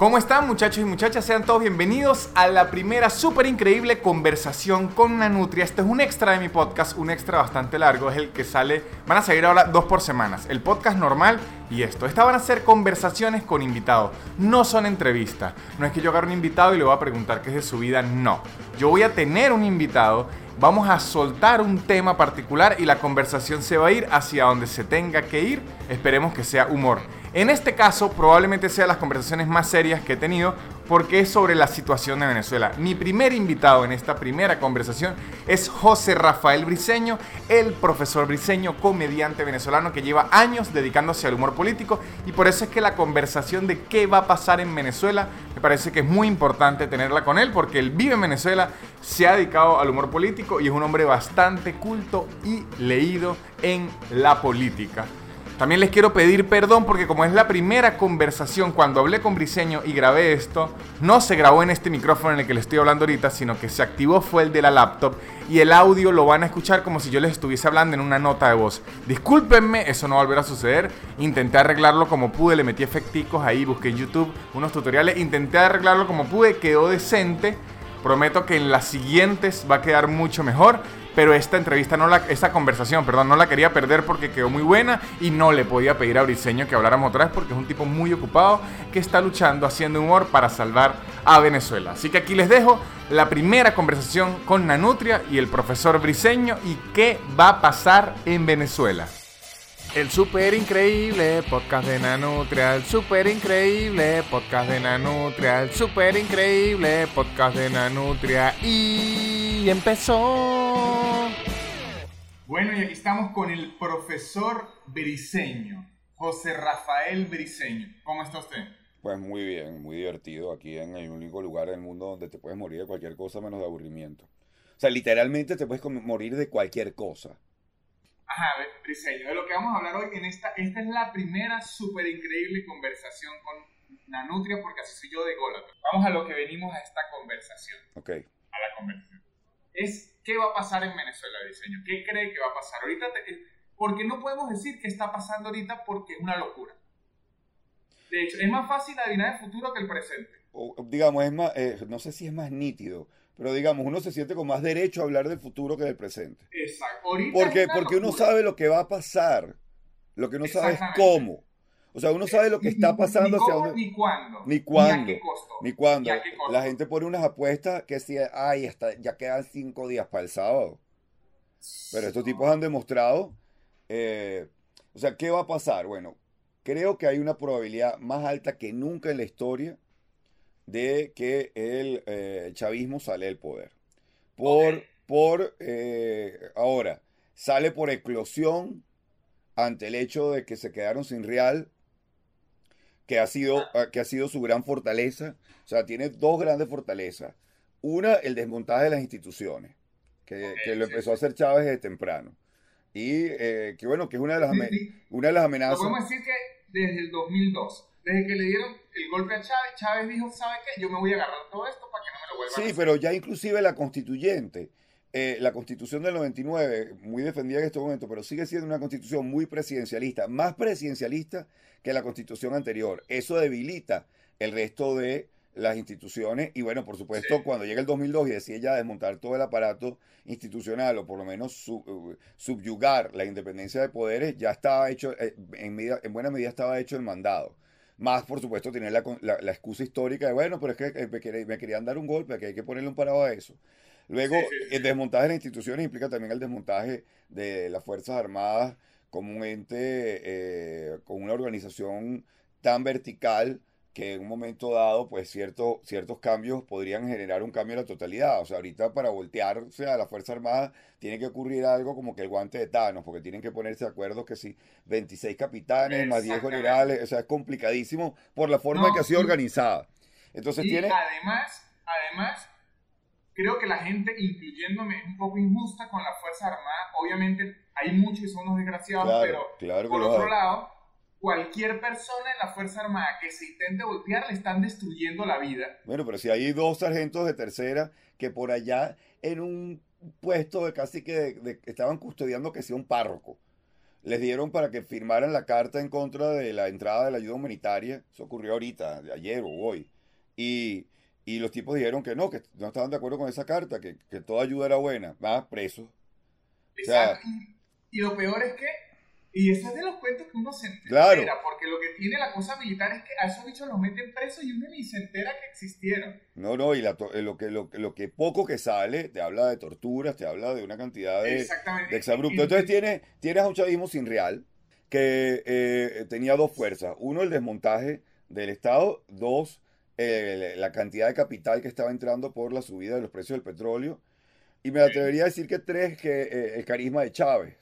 ¿Cómo están muchachos y muchachas? Sean todos bienvenidos a la primera súper increíble conversación con Nanutria. Este es un extra de mi podcast, un extra bastante largo, es el que sale, van a salir ahora dos por semanas, el podcast normal y esto. Estas van a ser conversaciones con invitados, no son entrevistas. No es que yo agarre un invitado y le voy a preguntar qué es de su vida, no. Yo voy a tener un invitado, vamos a soltar un tema particular y la conversación se va a ir hacia donde se tenga que ir. Esperemos que sea humor. En este caso, probablemente sea las conversaciones más serias que he tenido porque es sobre la situación de Venezuela. Mi primer invitado en esta primera conversación es José Rafael Briceño, el profesor Briceño, comediante venezolano que lleva años dedicándose al humor político y por eso es que la conversación de qué va a pasar en Venezuela me parece que es muy importante tenerla con él porque él vive en Venezuela, se ha dedicado al humor político y es un hombre bastante culto y leído en la política. También les quiero pedir perdón porque como es la primera conversación cuando hablé con Briseño y grabé esto, no se grabó en este micrófono en el que les estoy hablando ahorita, sino que se activó fue el de la laptop y el audio lo van a escuchar como si yo les estuviese hablando en una nota de voz. Discúlpenme, eso no va a volver a suceder. Intenté arreglarlo como pude, le metí efecticos ahí, busqué en YouTube unos tutoriales, intenté arreglarlo como pude, quedó decente. Prometo que en las siguientes va a quedar mucho mejor pero esta entrevista, no la, esta conversación, perdón, no la quería perder porque quedó muy buena y no le podía pedir a Briseño que habláramos otra vez porque es un tipo muy ocupado que está luchando, haciendo humor para salvar a Venezuela. Así que aquí les dejo la primera conversación con Nanutria y el profesor Briseño y qué va a pasar en Venezuela. El super increíble podcast de Nanutria, el super increíble podcast de Nanutria, el super increíble podcast de Nanutria y empezó. Bueno, y aquí estamos con el profesor Briseño, José Rafael Briseño. ¿Cómo está usted? Pues muy bien, muy divertido aquí en el único lugar del mundo donde te puedes morir de cualquier cosa menos de aburrimiento. O sea, literalmente te puedes morir de cualquier cosa. Ajá, Briseño, de lo que vamos a hablar hoy en esta, esta es la primera súper increíble conversación con Nanutria, porque así soy yo de Gólata. Vamos a lo que venimos a esta conversación. Ok. A la conversación. Es, ¿qué va a pasar en Venezuela, Briseño? ¿Qué cree que va a pasar? Ahorita, porque no podemos decir qué está pasando ahorita porque es una locura. De hecho, es más fácil adivinar el futuro que el presente. O, digamos, es más, eh, no sé si es más nítido, pero digamos, uno se siente con más derecho a hablar del futuro que del presente. Exacto. porque, porque uno sabe lo que va a pasar, lo que no sabe es cómo. O sea, uno sabe lo que está pasando. Ni, cómo, ni cuándo. Ni cuándo. Ni, ni cuándo. La gente pone unas apuestas que si, ay, hasta, ya quedan cinco días para el sábado. Pero estos tipos han demostrado, eh, o sea, ¿qué va a pasar? Bueno, creo que hay una probabilidad más alta que nunca en la historia de que el eh, chavismo sale del poder. Por, por eh, ahora, sale por eclosión ante el hecho de que se quedaron sin real, que ha sido, ah. Que ha sido su gran fortaleza. O sea, tiene dos grandes fortalezas. Una, el desmontaje de las instituciones, que, lo empezó a hacer Chávez desde temprano. Y eh, que bueno, que es una de las, una de las amenazas. Podemos decir que desde el 2002 desde que le dieron el golpe a Chávez, Chávez dijo, ¿sabe qué? Yo me voy a agarrar todo esto para que no me lo vuelvan sí, a hacer. Sí, pero ya inclusive la constituyente, eh, la constitución del 99, muy defendida en este momento, pero sigue siendo una constitución muy presidencialista, más presidencialista que la constitución anterior. Eso debilita el resto de las instituciones y bueno, por supuesto, cuando llega el 2002 y decide ya desmontar todo el aparato institucional o por lo menos uh, subyugar la independencia de poderes, ya estaba hecho, eh, en, en buena medida estaba hecho el mandado. Más, por supuesto, tener la, la, excusa histórica de, bueno, pero es que eh, me, querían dar un golpe, que hay que ponerle un parado a eso. Luego, el desmontaje de las instituciones implica también el desmontaje de las Fuerzas Armadas como un ente, eh, con una organización tan vertical que en un momento dado, pues cierto, ciertos cambios podrían generar un cambio en la totalidad. O sea, ahorita para voltearse a la Fuerza Armada tiene que ocurrir algo como que el guante de Thanos, porque tienen que ponerse de acuerdo que si 26 capitanes más 10 generales, o sea, es complicadísimo por la forma en que ha sido organizada. Entonces tiene... Además, además, creo que la gente, incluyéndome, es un poco injusta con la Fuerza Armada. Obviamente hay muchos y son unos desgraciados, pero por otro lado cualquier persona en la Fuerza Armada que se intente voltear le están destruyendo la vida. Bueno, pero si hay dos sargentos de tercera que por allá en un puesto de casi que estaban custodiando que sea un párroco. les dieron para que firmaran la carta en contra de la entrada de la ayuda humanitaria. Eso ocurrió ahorita, de ayer o hoy. Y, y los tipos dijeron que no, que no estaban de acuerdo con esa carta, que, que toda ayuda era buena. Va, presos. O sea, y lo peor es que, y ese es de los cuentos que uno se entera, Claro. porque lo que tiene la cosa militar es que a esos bichos los meten presos y uno ni se entera que existieron. no, no, y la eh, lo, que, lo, que- lo que poco que sale te habla de torturas, te habla de una cantidad de, de exabrupto. Entonces tienes, tienes a un chavismo sin real que eh, tenía dos fuerzas. Uno, el desmontaje del Estado. Dos, eh, la cantidad de capital que estaba entrando por la subida de los precios del petróleo. Y me atrevería a decir que tres, que eh, el carisma de Chávez.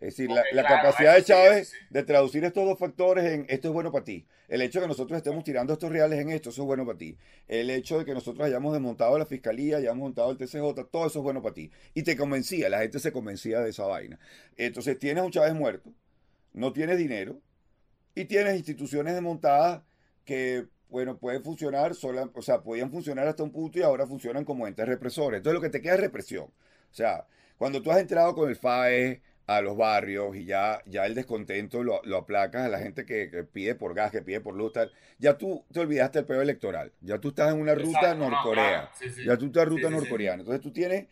Es decir, la, Ok, la claro, capacidad de sí, Chávez sí. de traducir estos dos factores en esto es bueno para ti. El hecho de que nosotros estemos tirando estos reales en esto, eso es bueno para ti. El hecho de que nosotros hayamos desmontado la fiscalía, hayamos montado el TCJ, todo eso es bueno para ti. Y te convencía, la gente se convencía de esa vaina. Entonces tienes un Chávez muerto, no tienes dinero y tienes instituciones desmontadas que, bueno, pueden funcionar, sola, o sea, podían funcionar hasta un punto y ahora funcionan como entes represores. Entonces lo que te queda es represión. O sea, cuando tú has entrado con el FAE a los barrios y ya, ya el descontento lo, lo aplacas a la gente que, que pide por gas, que pide por luz, tal, ya tú te olvidaste del peor electoral. Ya tú estás en una ruta no, norcorea. claro, sí, sí. Ya tú estás en ruta sí, norcoreana. Entonces tú tienes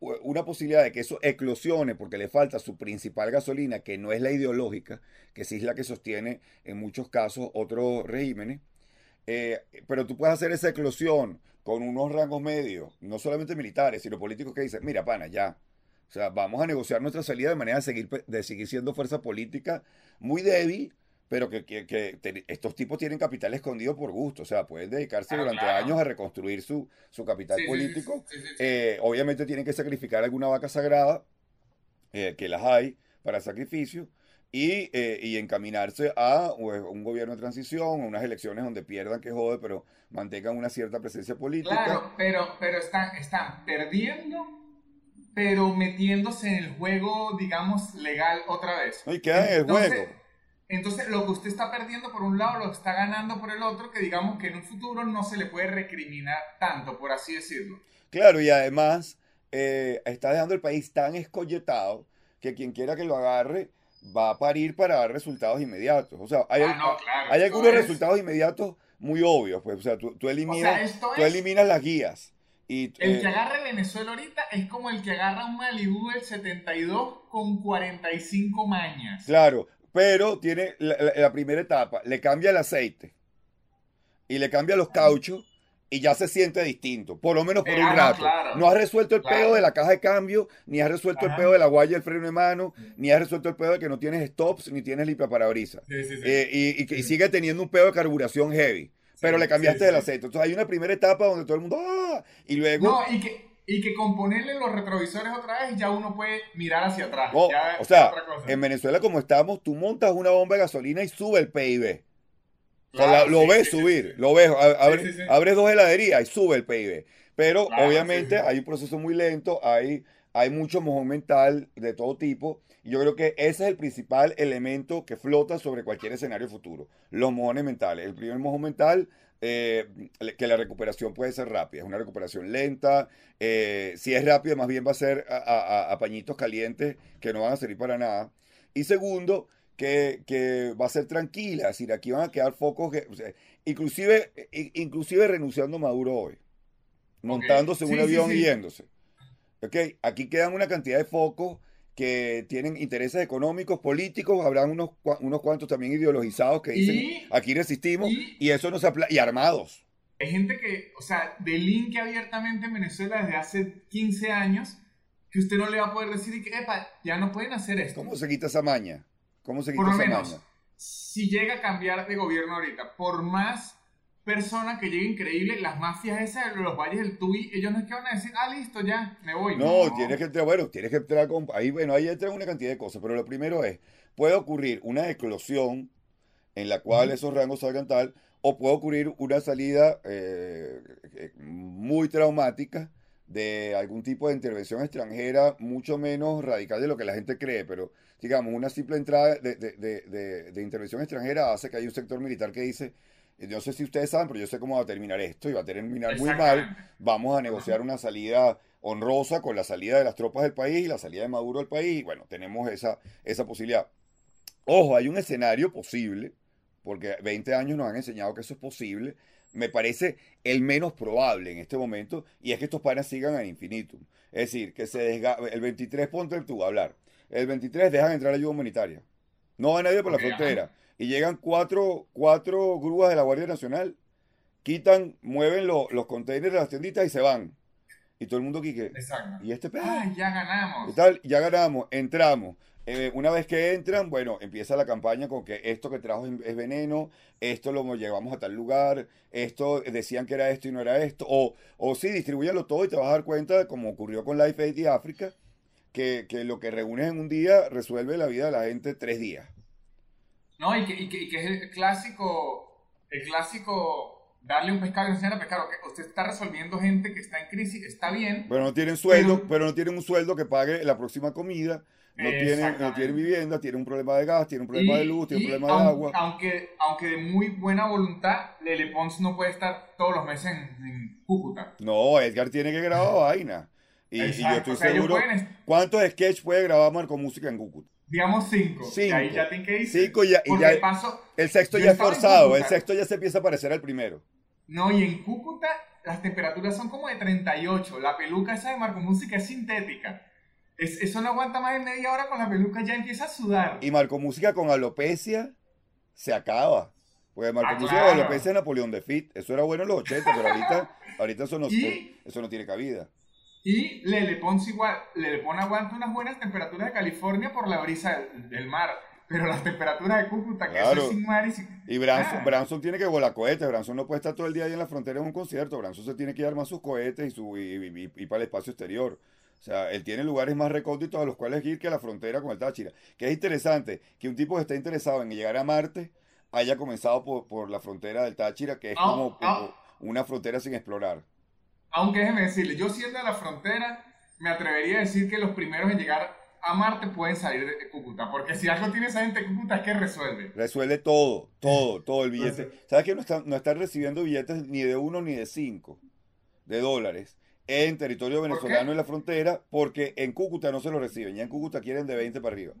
una posibilidad de que eso eclosione porque le falta su principal gasolina, que no es la ideológica, que sí es la que sostiene en muchos casos otros regímenes. Eh, pero tú puedes hacer esa eclosión con unos rangos medios, no solamente militares, sino políticos que dicen, mira, pana, ya. O sea, vamos a negociar nuestra salida de manera de seguir, de seguir siendo fuerza política muy débil, pero que, que- que te- estos tipos tienen capital escondido por gusto. O sea, pueden dedicarse durante claro. años a reconstruir su, su capital Sí, político. sí, sí. Eh, obviamente tienen que sacrificar alguna vaca sagrada, eh, que las hay para sacrificio, y, eh, y encaminarse a pues, un gobierno de transición, a unas elecciones donde pierdan que jode, pero mantengan una cierta presencia política. Claro, pero, pero están, están perdiendo, pero metiéndose en el juego, digamos, legal otra vez. Y quedan en el Entonces- juego. Entonces, lo que usted está perdiendo por un lado, lo está ganando por el otro, que digamos que en un futuro no se le puede recriminar tanto, por así decirlo. Claro, y además eh, está dejando el país tan escolletado que quien quiera que lo agarre va a parir para dar resultados inmediatos. O sea, hay, Ah, no, claro, hay algunos es- resultados inmediatos muy obvios. Pues, o sea, tú, tú O eliminas, sea, tú es... eliminas las guías. Y, El eh, que agarre Venezuela ahorita es como el que agarra un Malibu del 72 con 45 mañas. Claro, pero tiene la, la- la primera etapa, le cambia el aceite y le cambia los cauchos y ya se siente distinto, por lo menos por Eh, un ah, rato. claro. No has resuelto el Claro. pedo de la caja de cambio, ni has resuelto el pedo de la guaya del freno de mano, ni has resuelto el pedo de que no tienes stops ni tienes sí, sí. Eh, y, y sigue teniendo un pedo de carburación heavy, pero Sí, le cambiaste sí, el aceite. Entonces hay una primera etapa donde todo el mundo, ¡ah! Y luego, No, y que, y que con ponerle los retrovisores otra vez ya uno puede mirar hacia atrás. no, Ya o sea, otra cosa. en Venezuela como estamos, tú montas una bomba de gasolina y sube el PIB. O sea, la- lo sí, ves subir, lo ves, abres dos heladerías y sube el PIB. Pero Claro, obviamente hay un proceso muy lento, hay, hay mucho mojón mental de todo tipo. Yo creo que ese es el principal elemento que flota sobre cualquier escenario futuro. Los mojones mentales. El primer mojón mental, eh, que la recuperación puede ser rápida. Es una recuperación lenta. eh, si es rápida, más bien va a ser a, a- a pañitos calientes que no van a servir para nada. Y segundo, que, que va a ser tranquila, es decir, aquí van a quedar focos, que, o sea, inclusive, inclusive renunciando Maduro hoy, montándose un Sí, avión sí. y yéndose. Ok, aquí quedan una cantidad de focos que tienen intereses económicos, políticos, habrán unos, unos cuantos también ideologizados que dicen, Y- aquí resistimos, y- y, eso no se apla- y armados. Hay gente que, o sea, delinque abiertamente en Venezuela desde hace 15 años que usted no le va a poder decir y que, epa, ya no pueden hacer esto. ¿Cómo se quita esa maña? ¿Cómo se quita Por lo esa menos, maña? si llega a cambiar de gobierno ahorita, por más persona que llegue increíble, las mafias esas de los valles del Tuy, ellos no es que van a decir, ah, listo, ya, me voy. No, tienes que entrar, bueno, tienes que entrar con, ahí, bueno, ahí entran una cantidad de cosas, pero lo primero es, puede ocurrir una eclosión en la cual esos rangos salgan tal, o puede ocurrir una salida eh, eh, muy traumática de algún tipo de intervención extranjera, mucho menos radical de lo que la gente cree, pero digamos, una simple entrada de, de- de- de- intervención extranjera hace que hay un sector militar que dice, no sé si ustedes saben, pero yo sé cómo va a terminar esto y va a terminar muy mal, vamos a negociar una salida honrosa con la salida de las tropas del país y la salida de Maduro del país. Bueno, tenemos esa, esa posibilidad. Ojo, hay un escenario posible, porque 20 años nos han enseñado que eso es posible. Me parece el menos probable en este momento, y es que estos panas sigan al infinitum. Es decir, que se desga el 23, ponte tú a hablar. El 23 dejan entrar ayuda humanitaria. No va nadie por la ajá. Y llegan cuatro, cuatro grúas de la Guardia Nacional, quitan, mueven lo- los containers de las tienditas y se van. Y todo el mundo aquí que, Exacto. ¿y este pedo? ¡Ay, ya y ganamos! tal, ya ganamos, entramos. Eh, una vez que entran, bueno, empieza la campaña con que esto que trajo es, es veneno, esto lo llevamos a tal lugar, esto decían que era esto y no era esto, o, o sí, distribúyalo todo y te vas a dar cuenta, como ocurrió con Life Aid y África, que, que lo que reúnes en un día resuelve la vida de la gente tres días. No, y que, y, que, y que es el clásico, el clásico darle un pescado y enseñar a pescar. ok, Usted está resolviendo gente que está en crisis, está bien. Pero no tienen sueldo, Pero- pero no tienen un sueldo que pague la próxima comida, no tienen, no tienen vivienda, tienen un problema de gas, tienen un problema Y- de luz, tienen un problema de agua. Aunque, aunque de muy buena voluntad, Lele Pons no puede estar todos los meses en, en Cúcuta. No, Edgar tiene que grabar vaina. Y, y yo estoy o sea, ellos seguro. pueden, ¿Cuántos sketches puede grabar Marco Música en Cúcuta? Digamos cinco. Cinco. Y ahí ya tienen que irse. Cinco y ya- y Porque ya- de paso, El sexto ya es forzado, el sexto ya se empieza a parecer al primero. no, y en Cúcuta las temperaturas son como de 38. La peluca esa de Marco Música es sintética. Es- eso no aguanta más de media hora con la peluca, ya empieza a sudar. Y Marco Música con alopecia se acaba. Porque Marco Ah, Música claro. con alopecia es Napoleón de Fit. Eso era bueno en los 80, pero ahorita, ahorita eso, no, Y- eso no tiene cabida. Y Lele Pons igual, Lele Pons aguanta unas buenas temperaturas de California por la brisa del, del mar. Pero las temperaturas de Cúcuta, que eso Claro. es sin mar y sin... Y Branson, Ah. Branson tiene que volar cohetes. Branson no puede estar todo el día ahí en la frontera en un concierto. Branson se tiene que armar sus cohetes y, su, y, y- y- para el espacio exterior. O sea, él tiene lugares más recónditos a los cuales ir que a la frontera con el Táchira. Que es interesante que un tipo que está interesado en llegar a Marte haya comenzado por, por la frontera del Táchira, que es Ah, como ah. una frontera sin explorar. Aunque déjeme decirle, yo siendo de la frontera, me atrevería a decir que los primeros en llegar a Marte pueden salir de Cúcuta. Porque si algo tiene esa gente de Cúcuta es que resuelve. Resuelve todo, todo, todo el billete. ¿Sabes que no están, no están recibiendo billetes ni de uno ni de cinco de dólares en territorio ¿Por venezolano en la frontera? Porque en Cúcuta no se lo reciben. Ya en Cúcuta quieren de 20 para arriba.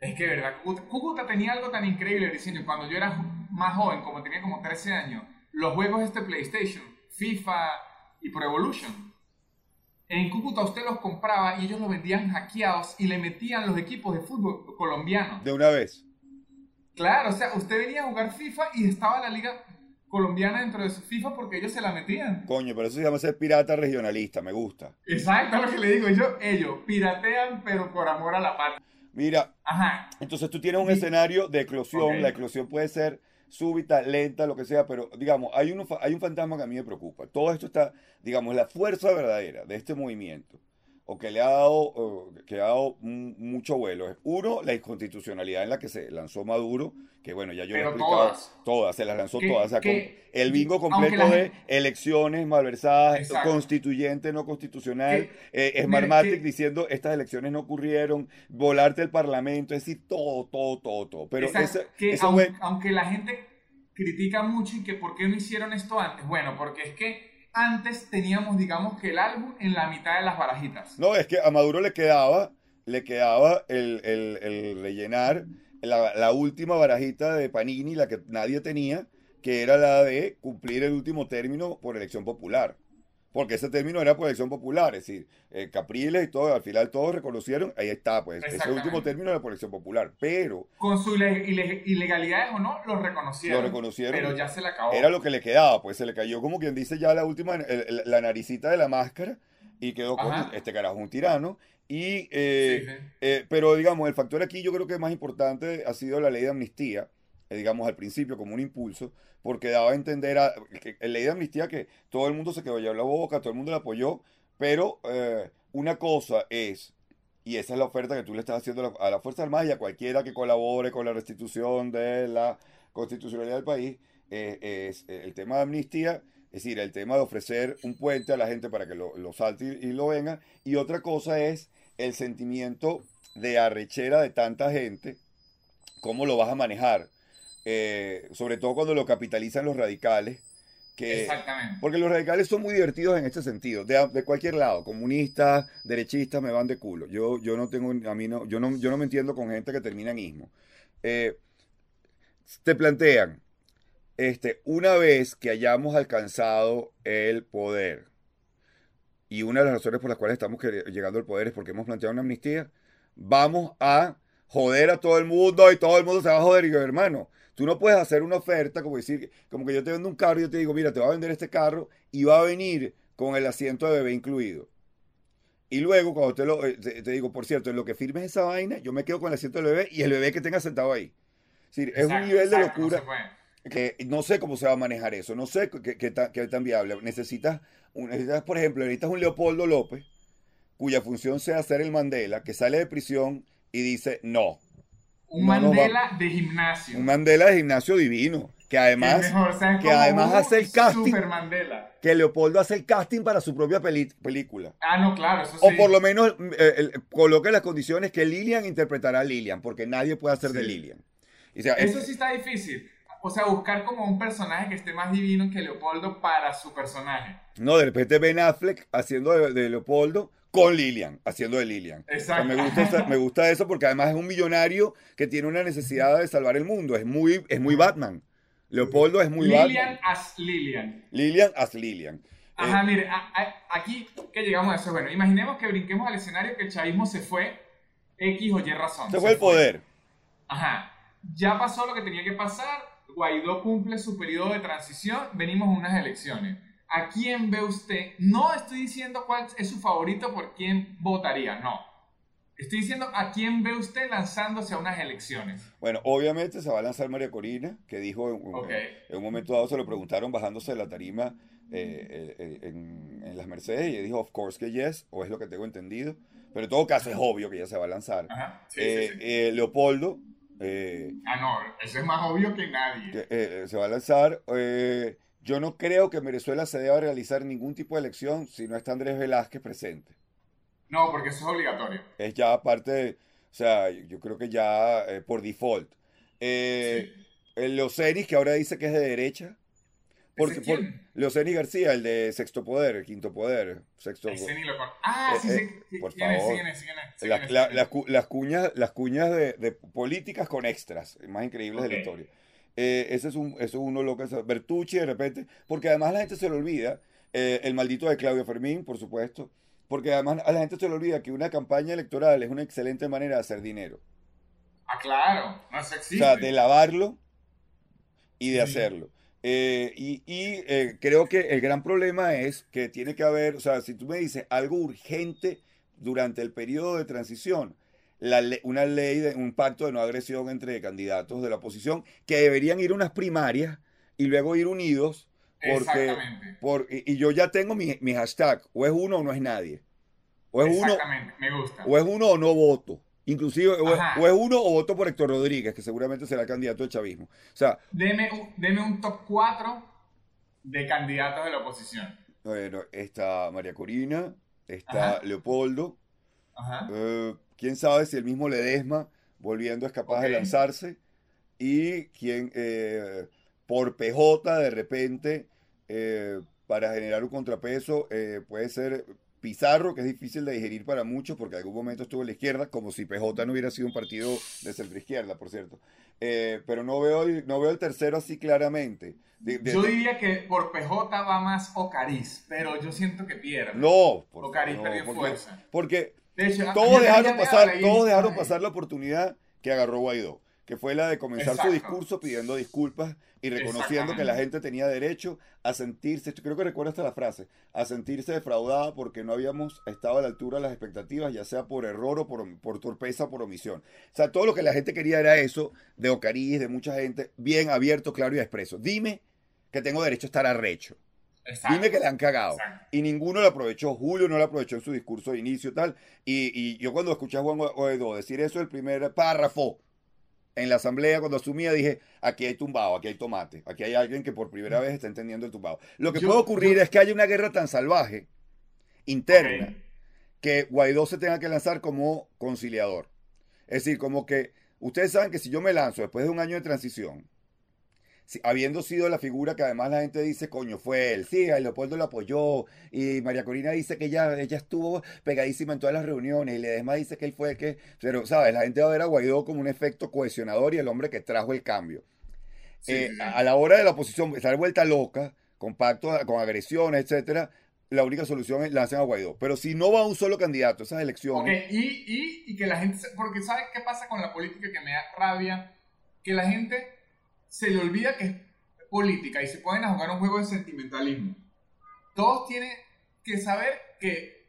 Es que, ¿verdad? Cúcuta, Cúcuta tenía algo tan increíble, Briceño. Cuando yo era más joven, como tenía como 13 años, los juegos de este PlayStation, FIFA y Pro Evolution, en Cúcuta usted los compraba y ellos los vendían hackeados y le metían los equipos de fútbol colombianos. De una vez. Claro, o sea, usted venía a jugar FIFA y estaba la liga colombiana dentro de su FIFA porque ellos se la metían. Coño, pero eso se llama ser pirata regionalista. Me gusta. Exacto, es lo que le digo yo. Ellos piratean, pero por amor a la patria. Mira, Ajá. entonces tú tienes un escenario de eclosión. La eclosión puede ser súbita, lenta, lo que sea, pero digamos, hay, uno, hay un fantasma que a mí me preocupa. Todo esto está, digamos, la fuerza verdadera de este movimiento, o que le ha dado, que ha dado mucho vuelo, uno, la inconstitucionalidad en la que se lanzó Maduro, que bueno, ya yo he explicado, todas. todas, se las lanzó Que- todas, o sea, que- con el bingo completo de gente- elecciones malversadas, Exacto. constituyente, no constitucional, eh, Smartmatic diciendo estas elecciones no ocurrieron, volarte el parlamento, es decir, todo, todo, todo, todo. Pero ese, que aun- aunque la gente critica mucho y que por qué no hicieron esto antes, bueno, porque es que antes teníamos, digamos, que el álbum en la mitad de las barajitas. No, es que a Maduro le quedaba, le quedaba el, el- el rellenar la última barajita de Panini, la que nadie tenía, que era la de cumplir el último término por elección popular. Porque ese término era por elección popular, es decir, eh, Capriles y todo, al final todos reconocieron, ahí está, pues, ese último término era por elección popular. Pero Con sus ile- ile- ilegalidades o no, lo reconocieron. Lo reconocieron. Pero ya se le acabó. era lo que le quedaba, pues se le cayó como quien dice ya la última, el- el- la naricita de la máscara y quedó con Ajá. este carajo un tirano. Y, eh, Sí, sí. eh, pero digamos, el factor aquí yo creo que más importante ha sido la ley de amnistía, digamos al principio como un impulso, porque daba a entender a, que, la ley de amnistía que todo el mundo se quedó ya la boca, todo el mundo la apoyó, pero eh, una cosa es, y esa es la oferta que tú le estás haciendo a la, Fuerza Armada y a cualquiera que colabore con la restitución de la constitucionalidad del país, eh, es eh, el tema de amnistía, es decir, el tema de ofrecer un puente a la gente para que lo, salte y lo venga, y otra cosa es el sentimiento de arrechera de tanta gente, cómo lo vas a manejar, Eh, sobre todo cuando lo capitalizan los radicales, que, Exactamente. porque los radicales son muy divertidos en este sentido, de, de cualquier lado, comunistas, derechistas me van de culo. Yo, yo no tengo, a mí no, yo no, yo no me entiendo con gente que termina en ismo. eh, te plantean, este, una vez que hayamos alcanzado el poder, y una de las razones por las cuales estamos llegando al poder es porque hemos planteado una amnistía, vamos a joder a todo el mundo y todo el mundo se va a joder. Y yo, hermano, tú no puedes hacer una oferta como decir, como que yo te vendo un carro y yo te digo, mira, te voy a vender este carro y va a venir con el asiento de bebé incluido. Y luego, cuando te, lo, eh, te, digo, por cierto, en lo que firmes esa vaina, yo me quedo con el asiento del bebé y el bebé que tenga sentado ahí. Es, decir, es un nivel de locura que no sé cómo se va a manejar eso, no sé qué, qué, tan, tan, viable. Necesitas, necesitas, por ejemplo, necesitas un Leopoldo López, cuya función sea ser el Mandela, que sale de prisión y dice no. Un Mandela de gimnasio. Un Mandela de gimnasio divino. Que además, que además hace el casting. Que Leopoldo hace el casting para su propia película. Ah, no, claro, eso O por lo menos eh, coloque las condiciones que Lilian interpretará a Lilian, porque nadie puede hacer de Lilian. eso sí está difícil. O sea, buscar como un personaje que esté más divino que Leopoldo para su personaje. No, de repente Ben Affleck haciendo de Leopoldo con Lilian, haciendo de Lilian. Exacto. me, gusta me gusta eso porque además es un millonario que tiene una necesidad de salvar el mundo. Es muy, es muy Batman. Leopoldo es muy Lilian Lilian as Lilian. Lilian as Lilian. Ajá, eh, mire, aquí que llegamos a eso. Bueno, imaginemos que brinquemos al escenario que el chavismo se fue X o Y razón. Se, fue el poder. Ajá. Ya pasó lo que tenía que pasar. Guaidó cumple su periodo de transición. Venimos a unas elecciones. ¿A quién ve usted? No estoy diciendo cuál es su favorito por quién votaría, no. Estoy diciendo a quién ve usted lanzándose a unas elecciones. Bueno, obviamente se va a lanzar María Corina, que dijo en, un momento dado, se lo preguntaron bajándose de la tarima eh, eh, en, las Mercedes y dijo, of course que yes, o es lo que tengo entendido. Pero en todo caso es obvio que ella se va a lanzar. Eh, Leopoldo. ah, no, eso es más obvio que nadie. se va a lanzar. Yo no creo que Venezuela se deba realizar ningún tipo de elección si no está Andrés Velázquez presente. No, porque eso es obligatorio. Es ya parte de, o sea, yo creo que ya eh, por default. Eh, El Leocenis, que ahora dice que es de derecha. Por, por, Leocenis García, el de Sexto Poder, el Quinto Poder. Sexto Ah, sí, eh, sí. Por favor. las cuñas, las cuñas de, políticas con extras, más increíbles de la historia. Eh, ese es, un, eso es uno loco. Bertucci de repente, porque además la gente se le olvida, eh, el maldito de Claudio Fermín, por supuesto, porque además a la gente se le olvida que una campaña electoral es una excelente manera de hacer dinero. Ah, claro, no es O sea, de lavarlo y de hacerlo. Eh, y, y creo que el gran problema es que tiene que haber, o sea, si tú me dices algo urgente durante el periodo de transición, una ley, de, un pacto de no agresión entre candidatos de la oposición que deberían ir unas primarias y luego ir unidos. Porque, por, y, yo ya tengo mi, mi, hashtag, o es uno o no es nadie. O es uno, me gusta. O es uno o no voto. Inclusive, o es, uno o voto por Héctor Rodríguez, que seguramente será candidato del chavismo. O sea, deme, deme un top 4 de candidatos de la oposición. Bueno, está María Corina, está Leopoldo, Ajá. Eh, quién sabe si el mismo Ledesma, volviendo, es capaz de lanzarse. Y quién, eh, por PJ, de repente, eh, para generar un contrapeso, eh, puede ser Pizarro, que es difícil de digerir para muchos, porque en algún momento estuvo en la izquierda, como si PJ no hubiera sido un partido de centro-izquierda, por cierto. pero no veo, no veo el tercero así claramente. yo diría que por PJ va más Ocariz, pero yo siento que pierde. No, por, Ocariz perdió fuerza. Porque todos dejaron, pasar, todos dejaron pasar la oportunidad que agarró Guaidó, que fue la de comenzar su discurso pidiendo disculpas y reconociendo que la gente tenía derecho a sentirse, creo que recuerdo hasta la frase, a sentirse defraudada porque no habíamos estado a la altura de las expectativas, ya sea por error o por, por torpeza o por omisión. O sea, todo lo que la gente quería era eso, de Ocariz, de mucha gente, bien abierto, claro y expreso. Dime que tengo derecho a estar arrecho. Dime que le han cagado. Y ninguno lo aprovechó. Julio no lo aprovechó en su discurso de inicio y tal. Y, yo cuando escuché a Juan Guaidó decir eso, el primer párrafo en la asamblea, cuando asumía, dije, aquí hay tumbado, aquí hay tomate. Aquí hay alguien que por primera vez está entendiendo el tumbado. Lo que puede ocurrir es que haya una guerra tan salvaje, interna, que Guaidó se tenga que lanzar como conciliador. Es decir, como que ustedes saben que si yo me lanzo después de un año de transición, habiendo sido la figura que además la gente dice, coño, fue él. Sí, a Leopoldo lo apoyó. Y María Corina dice que ella, ella estuvo pegadísima en todas las reuniones. Y Ledesma dice que él fue el que. Pero, ¿sabes? La gente va a ver a Guaidó como un efecto cohesionador y el hombre que trajo el cambio. Eh, a la hora de la oposición estar vuelta loca, con pactos, con agresiones, etcétera, la única solución es lanzar a Guaidó. Pero si no va un solo candidato a esas elecciones. y, y, y, que la gente. Porque ¿sabes qué pasa con la política que me da rabia? Que la gente se le olvida que es política y se pueden a jugar un juego de sentimentalismo. Todos tienen que saber que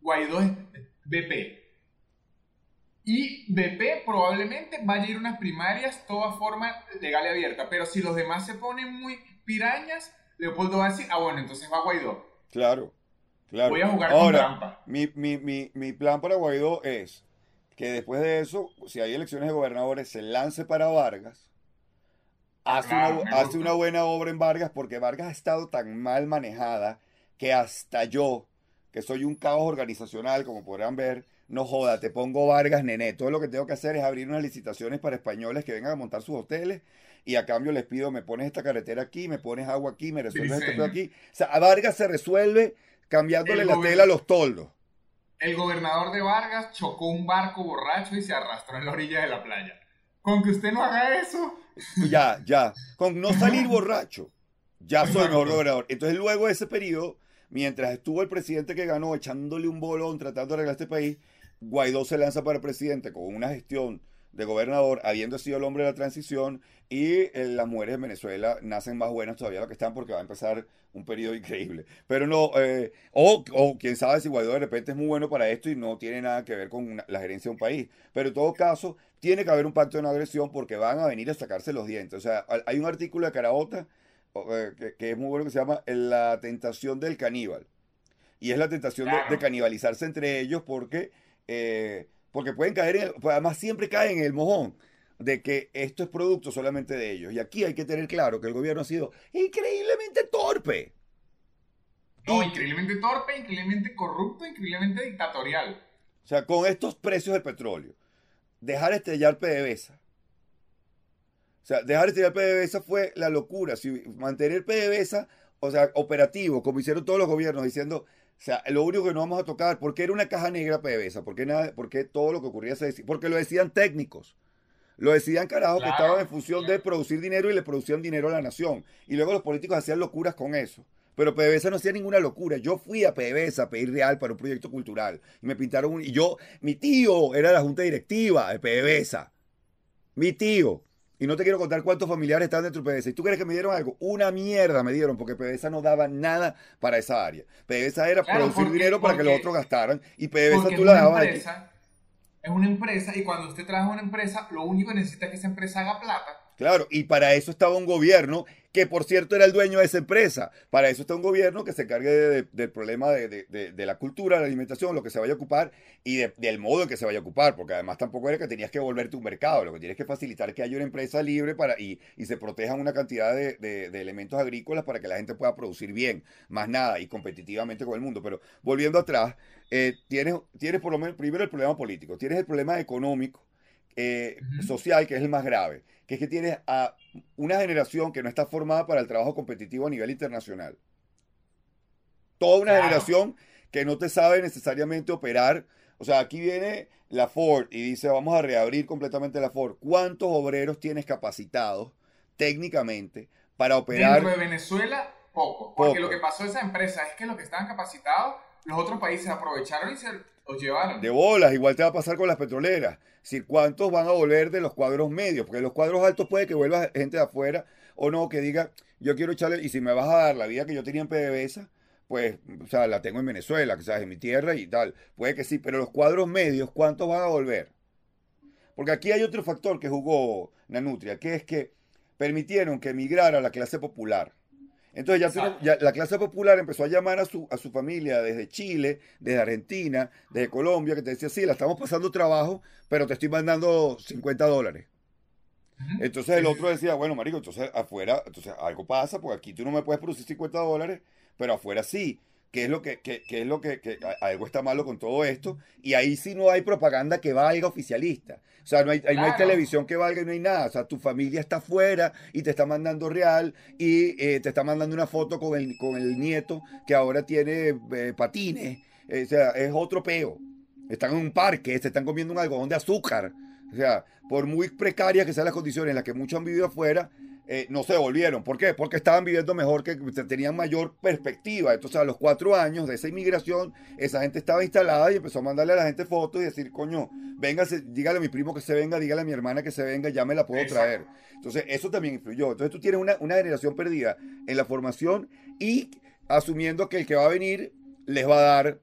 Guaidó es BP. Y BP probablemente vaya a ir a unas primarias toda forma legal y abierta. Pero si los demás se ponen muy pirañas, Leopoldo va a decir, ah, bueno, entonces va Guaidó. Claro, claro. Voy a jugar con trampa. Mi, mi, mi, mi plan para Guaidó es que después de eso, si hay elecciones de gobernadores, se lance para Vargas. Hace, una, buena obra en Vargas porque Vargas ha estado tan mal manejada que hasta yo, que soy un caos organizacional, como podrán ver, no joda, te pongo Vargas, nene. Todo lo que tengo que hacer es abrir unas licitaciones para españoles que vengan a montar sus hoteles y a cambio les pido, me pones esta carretera aquí, me pones agua aquí, me resuelves esto aquí. O sea, a Vargas se resuelve cambiándole la tela a los toldos. El gobernador de Vargas chocó un barco borracho y se arrastró en la orilla de la playa. Con que usted no haga eso. Ya, ya. Con no salir borracho. Ya soy mejor gobernador. Entonces luego de ese periodo, mientras estuvo el presidente que ganó echándole un bolón tratando de arreglar este país, Guaidó se lanza para presidente con una gestión de gobernador, habiendo sido el hombre de la transición, y eh, las mujeres en Venezuela nacen más buenas todavía lo que están porque va a empezar un periodo increíble. Pero no, eh, o, quién sabe si Guaidó de repente es muy bueno para esto y no tiene nada que ver con la gerencia de un país. Pero en todo caso, tiene que haber un pacto de no agresión porque van a venir a sacarse los dientes. O sea, hay un artículo de Caraota eh, que, es muy bueno que se llama La tentación del caníbal. Y es la tentación de, canibalizarse entre ellos porque porque pueden caer en el, pues además siempre caen en el mojón de que esto es producto solamente de ellos. Y aquí hay que tener claro que el gobierno ha sido increíblemente torpe. No, increíblemente torpe, increíblemente corrupto, increíblemente dictatorial. O sea, con estos precios del petróleo, dejar estrellar PDVSA. O sea, dejar estrellar PDVSA fue la locura. Si mantener PDVSA, o sea, operativo, como hicieron todos los gobiernos, diciendo, o sea, lo único que no vamos a tocar, porque era una caja negra PDVSA, porque nada, porque todo lo que ocurría se decía, porque lo decían técnicos. Lo decían carajo que estaban en función de producir dinero y le producían dinero a la nación. Y luego los políticos hacían locuras con eso. Pero PDVSA no hacía ninguna locura. Yo fui a PDVSA a pedir real para un proyecto cultural. Y me pintaron un... Y yo, mi tío era la junta directiva de PDVSA. Mi tío. Y no te quiero contar cuántos familiares están dentro de PDVSA. ¿Y tú crees que me dieron algo? Una mierda me dieron, porque PDVSA no daba nada para esa área. PDVSA era producir dinero para que los otros gastaran. Y PDVSA tú la dabas Es una empresa y cuando usted trabaja en una empresa, lo único que necesita es que esa empresa haga plata Claro, y para eso estaba un gobierno que por cierto era el dueño de esa empresa. Para eso está un gobierno que se cargue del problema de, la cultura, de la alimentación, lo que se vaya a ocupar y del modo en que se vaya a ocupar, porque además tampoco era que tenías que volverte un mercado, lo que tienes que facilitar que haya una empresa libre para y, se protejan una cantidad de, elementos agrícolas para que la gente pueda producir bien, más nada, y competitivamente con el mundo. Pero volviendo atrás, eh, tienes, tienes por lo menos primero el problema político, tienes el problema económico eh, social, que es el más grave, que es que tienes a una generación que no está formada para el trabajo competitivo a nivel internacional. Toda una generación que no te sabe necesariamente operar. O sea, aquí viene la Ford y dice, vamos a reabrir completamente la Ford. ¿Cuántos obreros tienes capacitados técnicamente para operar? Dentro de Venezuela, poco. Porque lo que pasó esa empresa es que los que estaban capacitados, los otros países aprovecharon y se De bolas, igual te va a pasar con las petroleras. Si cuántos van a volver de los cuadros medios, porque los cuadros altos puede que vuelva gente de afuera o no, que diga, yo quiero echarle, y si me vas a dar la vida que yo tenía en PDVSA, pues, o sea, la tengo en Venezuela, sabes, en mi tierra y tal. Puede que sí, pero los cuadros medios, ¿cuántos van a volver? Porque aquí hay otro factor que jugó Nanutria, que es que permitieron que emigrara la clase popular. Entonces ya, la clase popular empezó a llamar a su, a su familia desde Chile, desde Argentina, desde Colombia, que te decía, sí, la estamos pasando trabajo, pero te estoy mandando 50 dólares. Entonces el otro decía, bueno, marico, entonces afuera, entonces algo pasa, porque aquí tú no me puedes producir 50 dólares, pero afuera sí. Qué es lo que, qué, qué es lo que, que algo está malo con todo esto. Y ahí sí no hay propaganda que valga oficialista. O sea, no hay, no hay televisión que valga y no hay nada. O sea, tu familia está afuera y te está mandando real y eh, te está mandando una foto con el, con el nieto que ahora tiene eh, patines. Eh, o sea, es otro peo. Están en un parque, se están comiendo un algodón de azúcar. O sea, por muy precarias que sean las condiciones en las que muchos han vivido afuera, eh, no se devolvieron. ¿Por qué? Porque estaban viviendo mejor, que tenían mayor perspectiva. Entonces, a los cuatro años de esa inmigración, esa gente estaba instalada y empezó a mandarle a la gente fotos y decir, coño, véngase, dígale a mi primo que se venga, dígale a mi hermana que se venga, ya me la puedo Exacto. traer. Entonces, eso también influyó. Entonces, tú tienes una, una generación perdida en la formación y asumiendo que el que va a venir les va a dar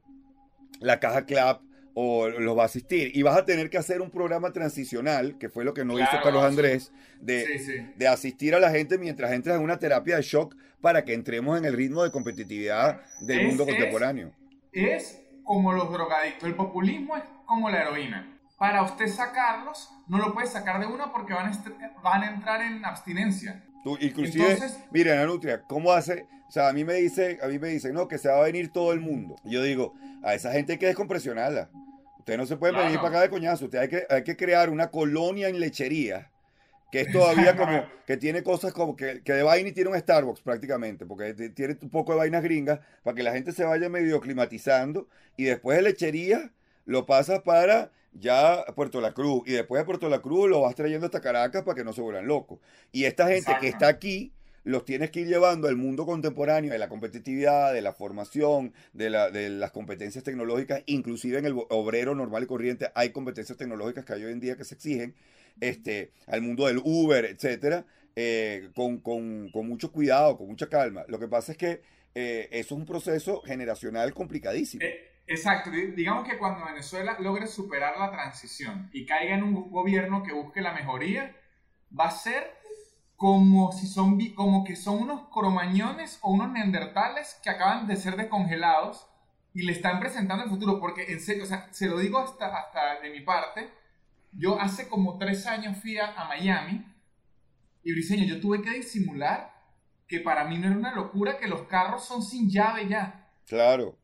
la caja clap o los va a asistir. Y vas a tener que hacer un programa transicional, que fue lo que no hizo Claro, Carlos sí. Andrés, de, Sí, sí. de asistir a la gente mientras entras en una terapia de shock para que entremos en el ritmo de competitividad del Es- mundo es- contemporáneo. Es como los drogadictos. El populismo es como la heroína. Para usted sacarlos, no lo puede sacar de una porque van a, van a entrar en abstinencia. Tú, inclusive, Entonces- mira, Nutria, ¿cómo hace? O sea, a mí me dice, a mí me dicen, no, que se va a venir todo el mundo. Yo digo, a esa gente hay que descompresionarla. Ustedes no se pueden Claro. venir para acá de coñazo. Ustedes hay que, hay que crear una colonia en lechería. Que es todavía como, que tiene cosas como que, que de vaina y tiene un Starbucks prácticamente, porque tiene un poco de vainas gringas para que la gente se vaya medio climatizando y después de lechería lo pasas para ya Puerto La Cruz y después de Puerto La Cruz lo vas trayendo hasta Caracas para que no se vuelvan locos. Y esta gente Exacto. que está aquí los tienes que ir llevando al mundo contemporáneo de la competitividad, de la formación, de, la- de las competencias tecnológicas, inclusive en el obrero normal y corriente hay competencias tecnológicas que hay hoy en día que se exigen, este, al mundo del Uber, etcétera, eh, con, con- mucho cuidado, con mucha calma. Lo que pasa es que eh, eso es un proceso generacional complicadísimo. Eh, exacto. Di- Digamos que cuando Venezuela logre superar la transición y caiga en un gobierno que busque la mejoría, va a ser como si son como que son unos cromañones o unos neandertales que acaban de ser descongelados y le están presentando el futuro. Porque en serio, o sea, se lo digo hasta, hasta de mi parte. Yo hace como tres años fui a, a Miami y Briseño, yo tuve que disimular que para mí no era una locura que los carros son sin llave ya. Claro.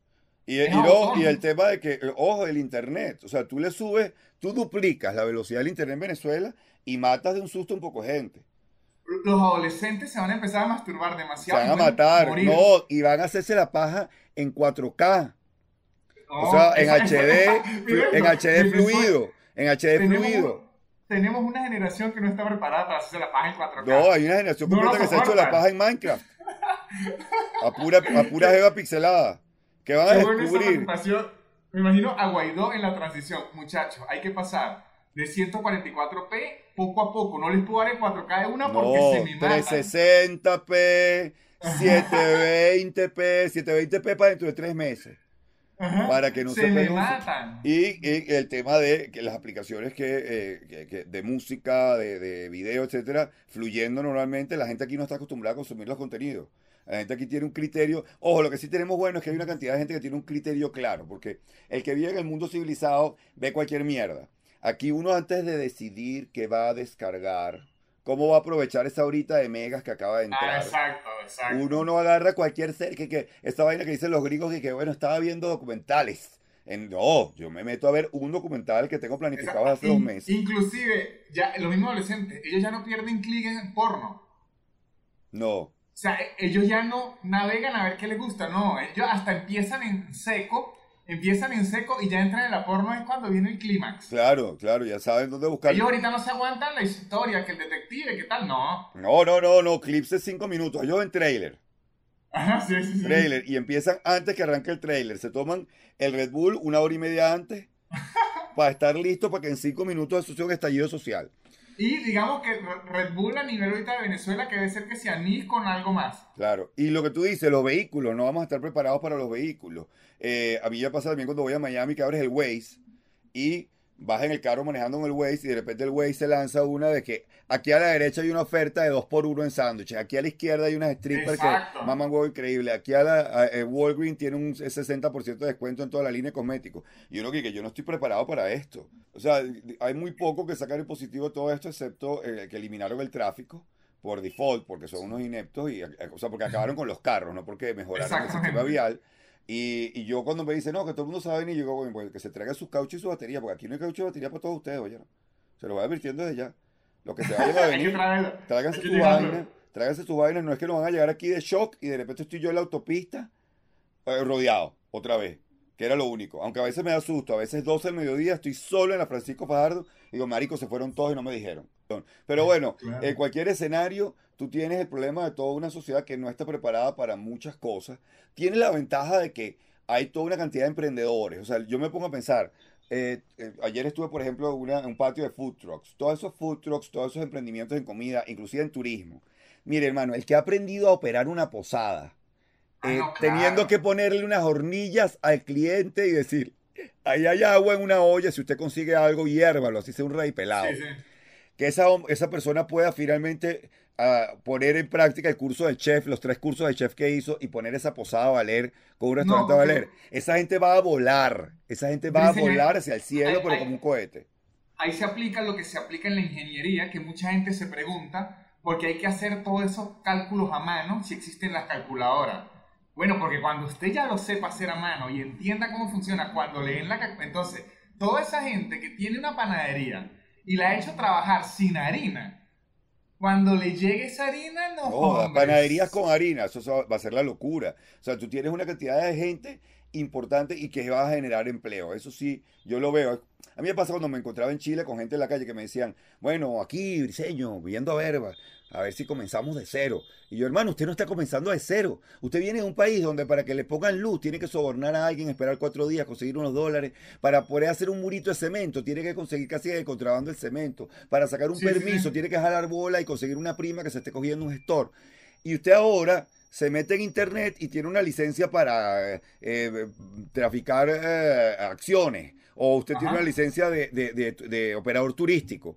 Y, y, y el tema de que, ojo, el Internet. O sea, tú le subes, tú duplicas la velocidad del Internet en Venezuela y matas de un susto un poco gente. Los adolescentes se van a empezar a masturbar Se demasiado. van y a matar. morir. No, y van a hacerse la paja en 4K. No, O sea, en HD, Mira, en no, HD fluido. En HD tenemos, fluido. tenemos una generación que no está preparada para hacerse la paja en 4K. No, hay una generación No completa que se ha hecho la paja en Minecraft. A pura, a pura jeva pixelada. Que van a descubrir. Me imagino a Guaidó en la transición. Muchachos, hay que pasar de 144p poco a poco. No les puedo dar en 4K de una porque No, se me matan. 360p, 720p, 720p para dentro de tres meses. Ajá. para que no se se me matan. Y, y el tema de que las aplicaciones que, eh, que- que- de música, de, de video, etcétera, fluyendo normalmente, la gente aquí no está acostumbrada a consumir los contenidos. La gente aquí tiene un criterio. Ojo, lo que sí tenemos bueno es que hay una cantidad de gente que tiene un criterio claro, porque el que vive en el mundo civilizado ve cualquier mierda. Aquí uno antes de decidir qué va a descargar, cómo va a aprovechar esa horita de megas que acaba de Ah, entrar. exacto, exacto. Uno no agarra cualquier serie, que, que esta vaina que dicen los gringos que, que, bueno, estaba viendo documentales. En- no, yo me meto a ver un documental que tengo planificado Exacto. hace dos meses. Inclusive, ya los mismos adolescentes, ellos ya no pierden clic en porno. No, O sea, e- ellos ya no navegan a ver qué les gusta, no, ellos hasta empiezan en seco, empiezan en seco y ya entran en la porno es cuando viene el clímax. claro, claro, ya saben dónde buscar. Ellos ahorita no se aguantan la historia, que el detective, que tal, no. No, no, no, no, clips de cinco minutos. Ellos ven trailer, Ajá, sí, sí, sí. trailer, y empiezan antes que arranque el trailer. Se toman el Red Bull una hora y media antes para estar listos para que en cinco minutos eso sea un estallido social. Y digamos que Re- Red Bull a nivel ahorita de Venezuela que debe ser que se anís con algo más. Claro, y lo que tú dices, los vehículos, no vamos a estar preparados para los vehículos. Eh, a mí ya pasa también cuando voy a Miami que abres el Waze y vas en el carro manejando con el Waze y de repente el Waze se lanza una de que aquí a la derecha hay una oferta de 2x1 en sándwiches, aquí a la izquierda hay unas strippers Exacto. que maman huevo increíble, aquí a la a, eh, Walgreens tiene un 60% de descuento en toda la línea de cosméticos. Y uno que, que yo no estoy preparado para esto. O sea, hay muy poco que sacar en positivo de todo esto, excepto eh, que eliminaron el tráfico por default, porque son unos ineptos y, eh, o sea, porque acabaron con los carros, no porque mejoraron el sistema vial. Y, y yo cuando me dicen, no, que todo el mundo sabe venir, yo digo, bueno, pues que se traigan sus cauchos y su batería, porque aquí no hay caucho y batería para todos ustedes, oye. ¿no? Se lo voy advirtiendo desde ya. Los que se vayan a venir, tráiganse sus vainas, tráiganse sus vainas, no es que nos van a llegar aquí de shock y de repente estoy yo en la autopista eh, rodeado, otra vez, que era lo único. Aunque a veces me da susto, a veces 12 del mediodía, estoy solo en la Francisco Fajardo, y digo, marico, se fueron todos y no me dijeron. Pero bueno, Claro. en cualquier escenario, tú tienes el problema de toda una sociedad que no está preparada para muchas cosas. Tiene la ventaja de que hay toda una cantidad de emprendedores. O sea, yo me pongo a pensar, eh, eh, ayer estuve, por ejemplo, en un patio de food trucks. Todos esos food trucks, todos esos emprendimientos en comida, inclusive en turismo. Mire, hermano, el que ha aprendido a operar una posada, Ah, eh, no, claro. teniendo que ponerle unas hornillas al cliente y decir, ahí hay agua en una olla, si usted consigue algo, hiérvalo, así sea un rey pelado Sí, sí. que esa, esa persona pueda finalmente ah, poner en práctica el curso del chef, los tres cursos de chef que hizo y poner esa posada a valer con un restaurante a valer. Esa gente va a volar, esa gente va a volar hacia el cielo, pero como un cohete. Ahí se aplica lo que se aplica en la ingeniería, que mucha gente se pregunta, porque hay que hacer todos esos cálculos a mano si existen las calculadoras. Bueno, porque cuando usted ya lo sepa hacer a mano y entienda cómo funciona, cuando leen la entonces, toda esa gente que tiene una panadería y la ha hecho trabajar sin harina, cuando le llegue esa harina, no. No, panaderías con harina, eso va a ser la locura. O sea, tú tienes una cantidad de gente importante y que va a generar empleo. Eso sí, yo lo veo. A mí me pasa cuando me encontraba en Chile con gente en la calle que me decían, bueno, aquí, Briseño, viviendo a Verba, a ver si comenzamos de cero. Y yo, hermano, usted no está comenzando de cero. Usted viene de un país donde para que le pongan luz tiene que sobornar a alguien, esperar cuatro días, conseguir unos dólares. Para poder hacer un murito de cemento, tiene que conseguir casi el contrabando del cemento. Para sacar un Sí, permiso, sí. tiene que jalar bola y conseguir una prima que se esté cogiendo un gestor. Y usted ahora se mete en internet y tiene una licencia para eh, traficar eh, acciones. O usted tiene una licencia de, de- de- de operador turístico.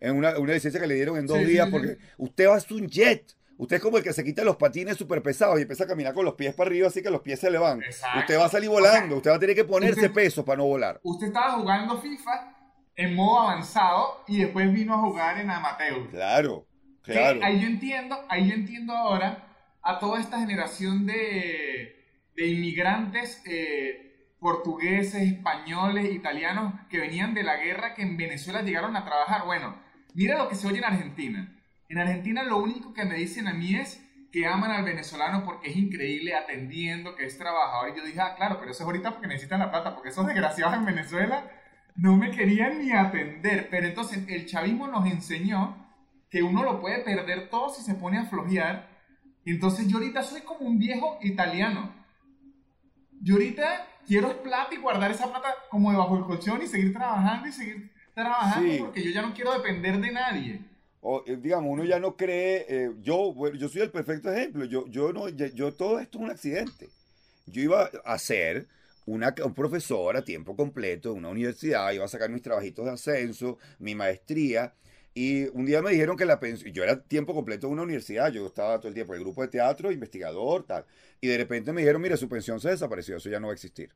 En una, una licencia que le dieron en dos Sí, días sí. porque usted va a hacer un jet. Usted es como el que se quita los patines súper pesados y empieza a caminar con los pies para arriba así que los pies se le van. Exacto. Usted va a salir O sea, volando. usted va a tener que ponerse usted- pesos para no volar. Usted estaba jugando FIFA en modo avanzado y después vino a jugar en amateur. Claro, Que claro. ahí yo entiendo, ahí yo entiendo ahora a toda esta generación de, de inmigrantes eh, portugueses, españoles, italianos que venían de la guerra que en Venezuela llegaron a trabajar. Bueno, mira lo que se oye en Argentina. En Argentina lo único que me dicen a mí es que aman al venezolano porque es increíble atendiendo, que es trabajador. Y yo dije, ah, claro, pero eso es ahorita porque necesitan la plata, porque esos desgraciados en Venezuela no me querían ni atender. Pero entonces el chavismo nos enseñó que uno lo puede perder todo si se pone a flojear. Entonces yo ahorita soy como un viejo italiano. Yo ahorita quiero plata y guardar esa plata como debajo del colchón y seguir trabajando y seguir trabajando Sí. porque yo ya no quiero depender de nadie. O, eh, digamos, uno ya no cree, eh, yo, bueno, yo soy el perfecto ejemplo, yo, yo no, yo, yo- todo esto es un accidente. Yo iba a ser una, un profesor a tiempo completo en una universidad, iba a sacar mis trabajitos de ascenso, mi maestría, y un día me dijeron que la pensión, yo era a tiempo completo en una universidad, yo estaba todo el tiempo en el grupo de teatro, investigador, tal, y de repente me dijeron, mire, su pensión se desapareció, eso ya no va a existir.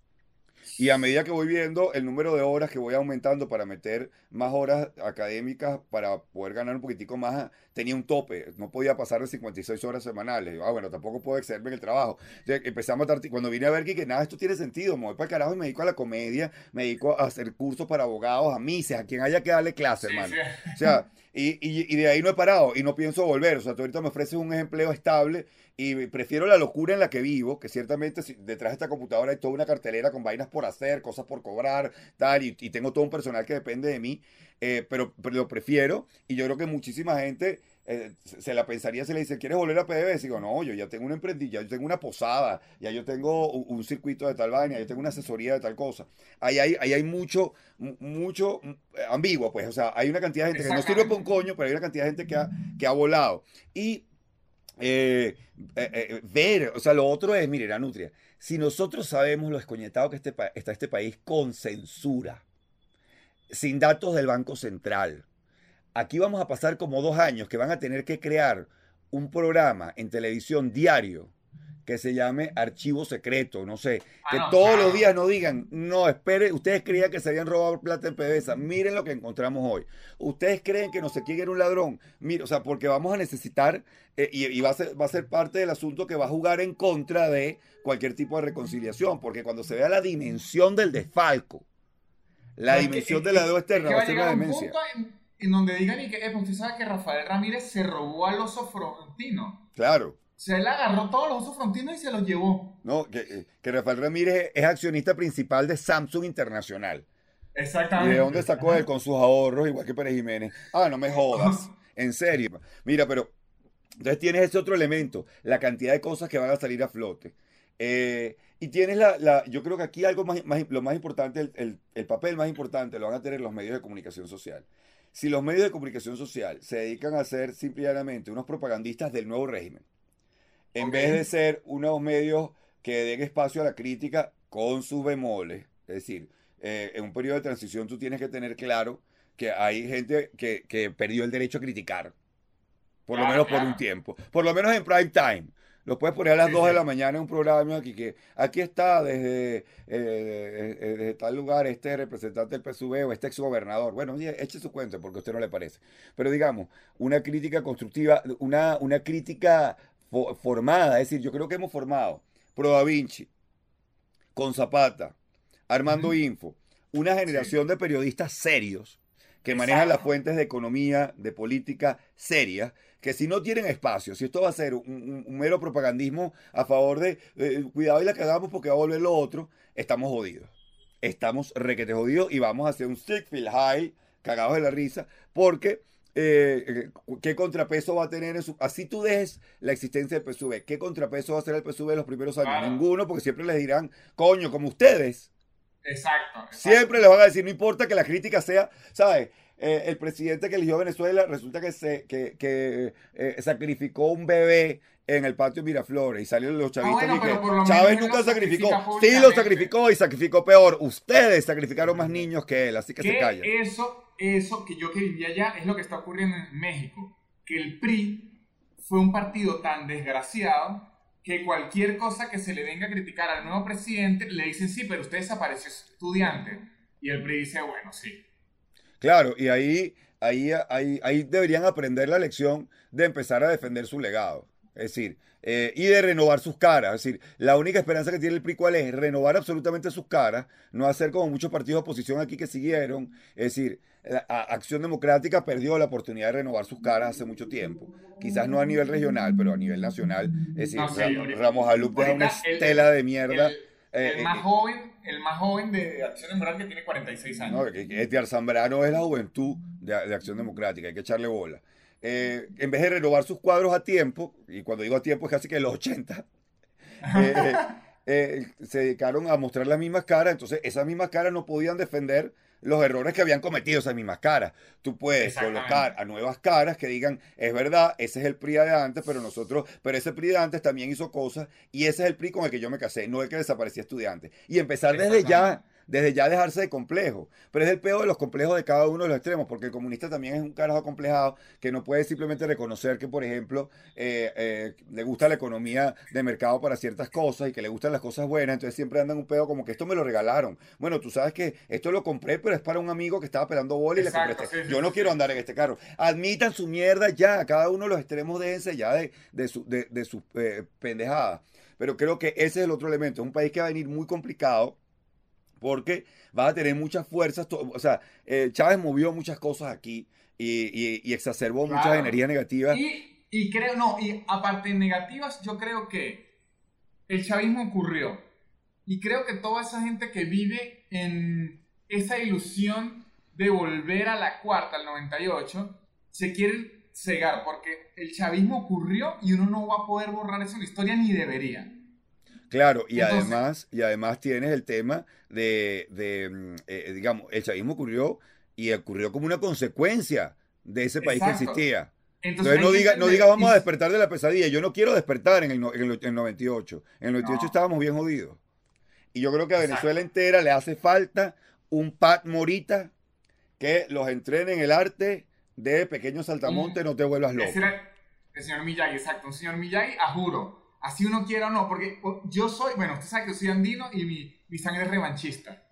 Y a medida que voy viendo el número de horas que voy aumentando para meter más horas académicas para poder ganar un poquitico más, tenía un tope. No podía pasar de 56 horas semanales. Ah, bueno, tampoco puedo excederme en el trabajo. Entonces, empecé a matar. Cuando vine a ver que, que nada, esto tiene sentido. Me voy para el carajo y me dedico a la comedia, me dedico a hacer cursos para abogados, a mises, a quien haya que darle clase, Sí, hermano. sí. O sea, y, y- y de ahí no he parado y no pienso volver. O sea, tú ahorita me ofreces un empleo estable y prefiero la locura en la que vivo, que ciertamente detrás de esta computadora hay toda una cartelera con vainas por hacer, cosas por cobrar, tal, y, y tengo todo un personal que depende de mí, eh, pero, pero lo prefiero y yo creo que muchísima gente eh, se se la pensaría si le dice, ¿quieres volver a PDVSA? Digo, no, yo ya tengo un emprendimiento, ya yo tengo una posada, ya yo tengo un, un circuito de tal vaina, yo tengo una asesoría de tal cosa. Ahí hay, ahí hay mucho, mu- mucho mm, ambiguo, pues, o sea, hay una cantidad de gente que no sirve para un coño, pero hay una cantidad de gente que ha, que ha volado. Y eh, eh, eh, ver, o sea, lo otro es, mire, la nutria, si nosotros sabemos lo escoñetado que este está este país con censura, sin datos del Banco Central, aquí vamos a pasar como dos años que van a tener que crear un programa en televisión diario que se llame archivo secreto, no sé, Ah, que no, todos claro. los días no digan, no, espere, ustedes creían que se habían robado plata en PDVSA, miren lo que encontramos hoy. Ustedes creen que no sé quién era un ladrón, mire, o sea, porque vamos a necesitar, eh, y, y va, a ser, va a ser parte del asunto que va a jugar en contra de cualquier tipo de reconciliación, porque cuando se vea la dimensión del desfalco, la dimensión es de la deuda externa va va a ser una un demencia. en, en donde digan y que, "Epa, usted sabe que Rafael Ramírez se robó al oso frontino. Claro. Sea, él agarró todos los osos frontinos y se los llevó. No, que, eh, que Rafael Ramírez es accionista principal de Samsung Internacional. ¿Y Exactamente. de dónde sacó él con sus ahorros, igual que Pérez Jiménez? Ah, no me jodas. En serio. Mira, pero entonces tienes ese otro elemento, la cantidad de cosas que van a salir a flote. Eh, y tienes la, la- yo creo que aquí algo más, más- lo más importante, el, el- el papel más importante lo van a tener los medios de comunicación social. Si los medios de comunicación social se dedican a ser simplemente unos propagandistas del nuevo régimen, en vez de ser unos medios que den espacio a la crítica con sus bemoles, es decir, eh, en un periodo de transición tú tienes que tener claro que hay gente que, que perdió el derecho a criticar, por lo Claro, menos por claro. un tiempo, por lo menos en prime time. Lo puedes poner a las Sí, 2 de la mañana en un programa aquí que aquí está desde, eh, eh, desde tal lugar este representante del PSV o este exgobernador. Bueno, eche su cuenta porque a usted no le parece. Pero digamos, una crítica constructiva, una, una crítica fo- formada, es decir, yo creo que hemos formado Pro Da Vinci, con Zapata, Armando. Info, una generación de periodistas serios que manejan las fuentes de economía, de política serias, que si no tienen espacio, si esto va a ser un, un- un mero propagandismo a favor de eh, cuidado y la cagamos porque va a volver lo otro, estamos jodidos. Estamos requete jodidos y vamos a hacer un Stickfield High, cagados de la risa, porque eh, eh, ¿qué contrapeso va a tener en su... Así tú dejes la existencia del PSV, ¿qué contrapeso va a hacer el PSV en los primeros años? Claro. Ninguno, porque siempre les dirán, coño, como ustedes. Exacto. exacto. Siempre les van a decir, no importa que la crítica sea, ¿sabes? Eh, el presidente que eligió Venezuela resulta que, se, que, que eh, sacrificó un bebé en el patio Miraflores y salieron los chavistas Ah, bueno, y que Chávez nunca sacrificó. Sí, lo sacrificó y sacrificó peor. Ustedes sacrificaron más niños que él, así que se callan. eso, eso que yo que vivía allá es lo que está ocurriendo en México. Que el PRI fue un partido tan desgraciado que cualquier cosa que se le venga a criticar al nuevo presidente le dicen sí, pero usted desapareció estudiante. Y el PRI dice, bueno, sí. Claro, y ahí, ahí, ahí, ahí deberían aprender la lección de empezar a defender su legado. Es decir, eh, y de renovar sus caras. Es decir, la única esperanza que tiene el PRI, ¿cuál es? Renovar absolutamente sus caras, no hacer como muchos partidos de oposición aquí que siguieron. Es decir, la- Acción Democrática perdió la oportunidad de renovar sus caras hace mucho tiempo. Quizás no a nivel regional, pero a nivel nacional. Es decir, No, sí, Ra- ahorita- Ramos Alup deja una el- estela de mierda. El, Eh, el eh, más eh, joven, el más joven de Acción Democrática tiene 46 años. No, Edgar Zambrano es la juventud de, de Acción Democrática, hay que echarle bola. Eh, en vez de renovar sus cuadros a tiempo, y cuando digo a tiempo es casi que los 80, eh, eh, se dedicaron a mostrar las mismas caras, entonces esas mismas caras no podían defender los errores que habían cometido esas mismas caras. Tú puedes colocar a nuevas caras que digan, es verdad, ese es el PRI de antes, pero nosotros, pero ese PRI de antes también hizo cosas y ese es el PRI con el que yo me casé, no el que desaparecía estudiante. Y empezar desde ya, desde ya dejarse de complejo. Pero es el peor de los complejos de cada uno de los extremos, porque el comunista también es un carajo acomplejado que no puede simplemente reconocer que, por ejemplo, eh, eh, le gusta la economía de mercado para ciertas cosas y que le gustan las cosas buenas, entonces siempre andan un pedo como que esto me lo regalaron. Bueno, tú sabes que esto lo compré, pero es para un amigo que estaba pelando bola y le compré este. sí, Yo no sí, quiero sí. andar en este carro. Admitan su mierda ya, cada uno de los extremos déjense ya de, de, su, de, de sus eh, pendejadas. Pero creo que ese es el otro elemento. Es un país que va a venir muy complicado porque va a tener muchas fuerzas. O sea, eh, Chávez movió muchas cosas aquí y, y- y exacerbó muchas Claro. energías negativas. Y, y creo, no, y aparte de negativas, yo creo que el chavismo ocurrió. Y creo que toda esa gente que vive en esa ilusión de volver a la cuarta, al 98, se quiere cegar, porque el chavismo ocurrió y uno no va a poder borrar eso en la historia ni debería. Claro, y Entonces- además, y además tienes el tema de, de, mm, eh, digamos, el chavismo ocurrió y ocurrió como una consecuencia de ese país Exacto. que existía. Entonces, Entonces no diga, no diga vamos a y- despertar de la pesadilla. Yo no quiero despertar en el, en el, en el 98. En el 98 No. estábamos bien jodidos. Y yo creo que a Exacto. Venezuela entera le hace falta un Pat Morita que los entrene en el arte de pequeño saltamonte, no te vuelvas loco. El señor Miyagi, exacto. Un señor Miyagi, a juro. Así uno quiera o no, porque yo soy, bueno, usted sabe que yo soy andino y mi, mi sangre es revanchista.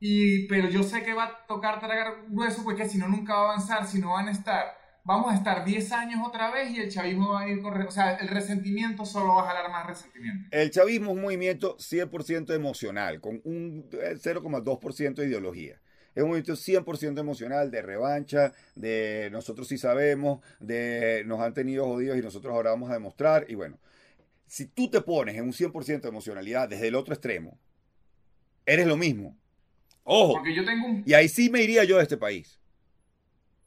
Y, pero yo sé que va a tocar tragar grueso porque si no nunca va a avanzar, si no van a estar, vamos a estar 10 años otra vez y el chavismo va a ir con, o sea, el resentimiento solo va a jalar más resentimiento. El chavismo es un movimiento 100% emocional, con un 0,2% eh, de ideología. Es un movimiento 100% emocional, de revancha, de nosotros sí sabemos, de nos han tenido jodidos y nosotros ahora vamos a demostrar. Y bueno, si tú te pones en un 100% de emocionalidad desde el otro extremo, eres lo mismo. Ojo. Porque yo tengo un... Y ahí sí me iría yo de este país.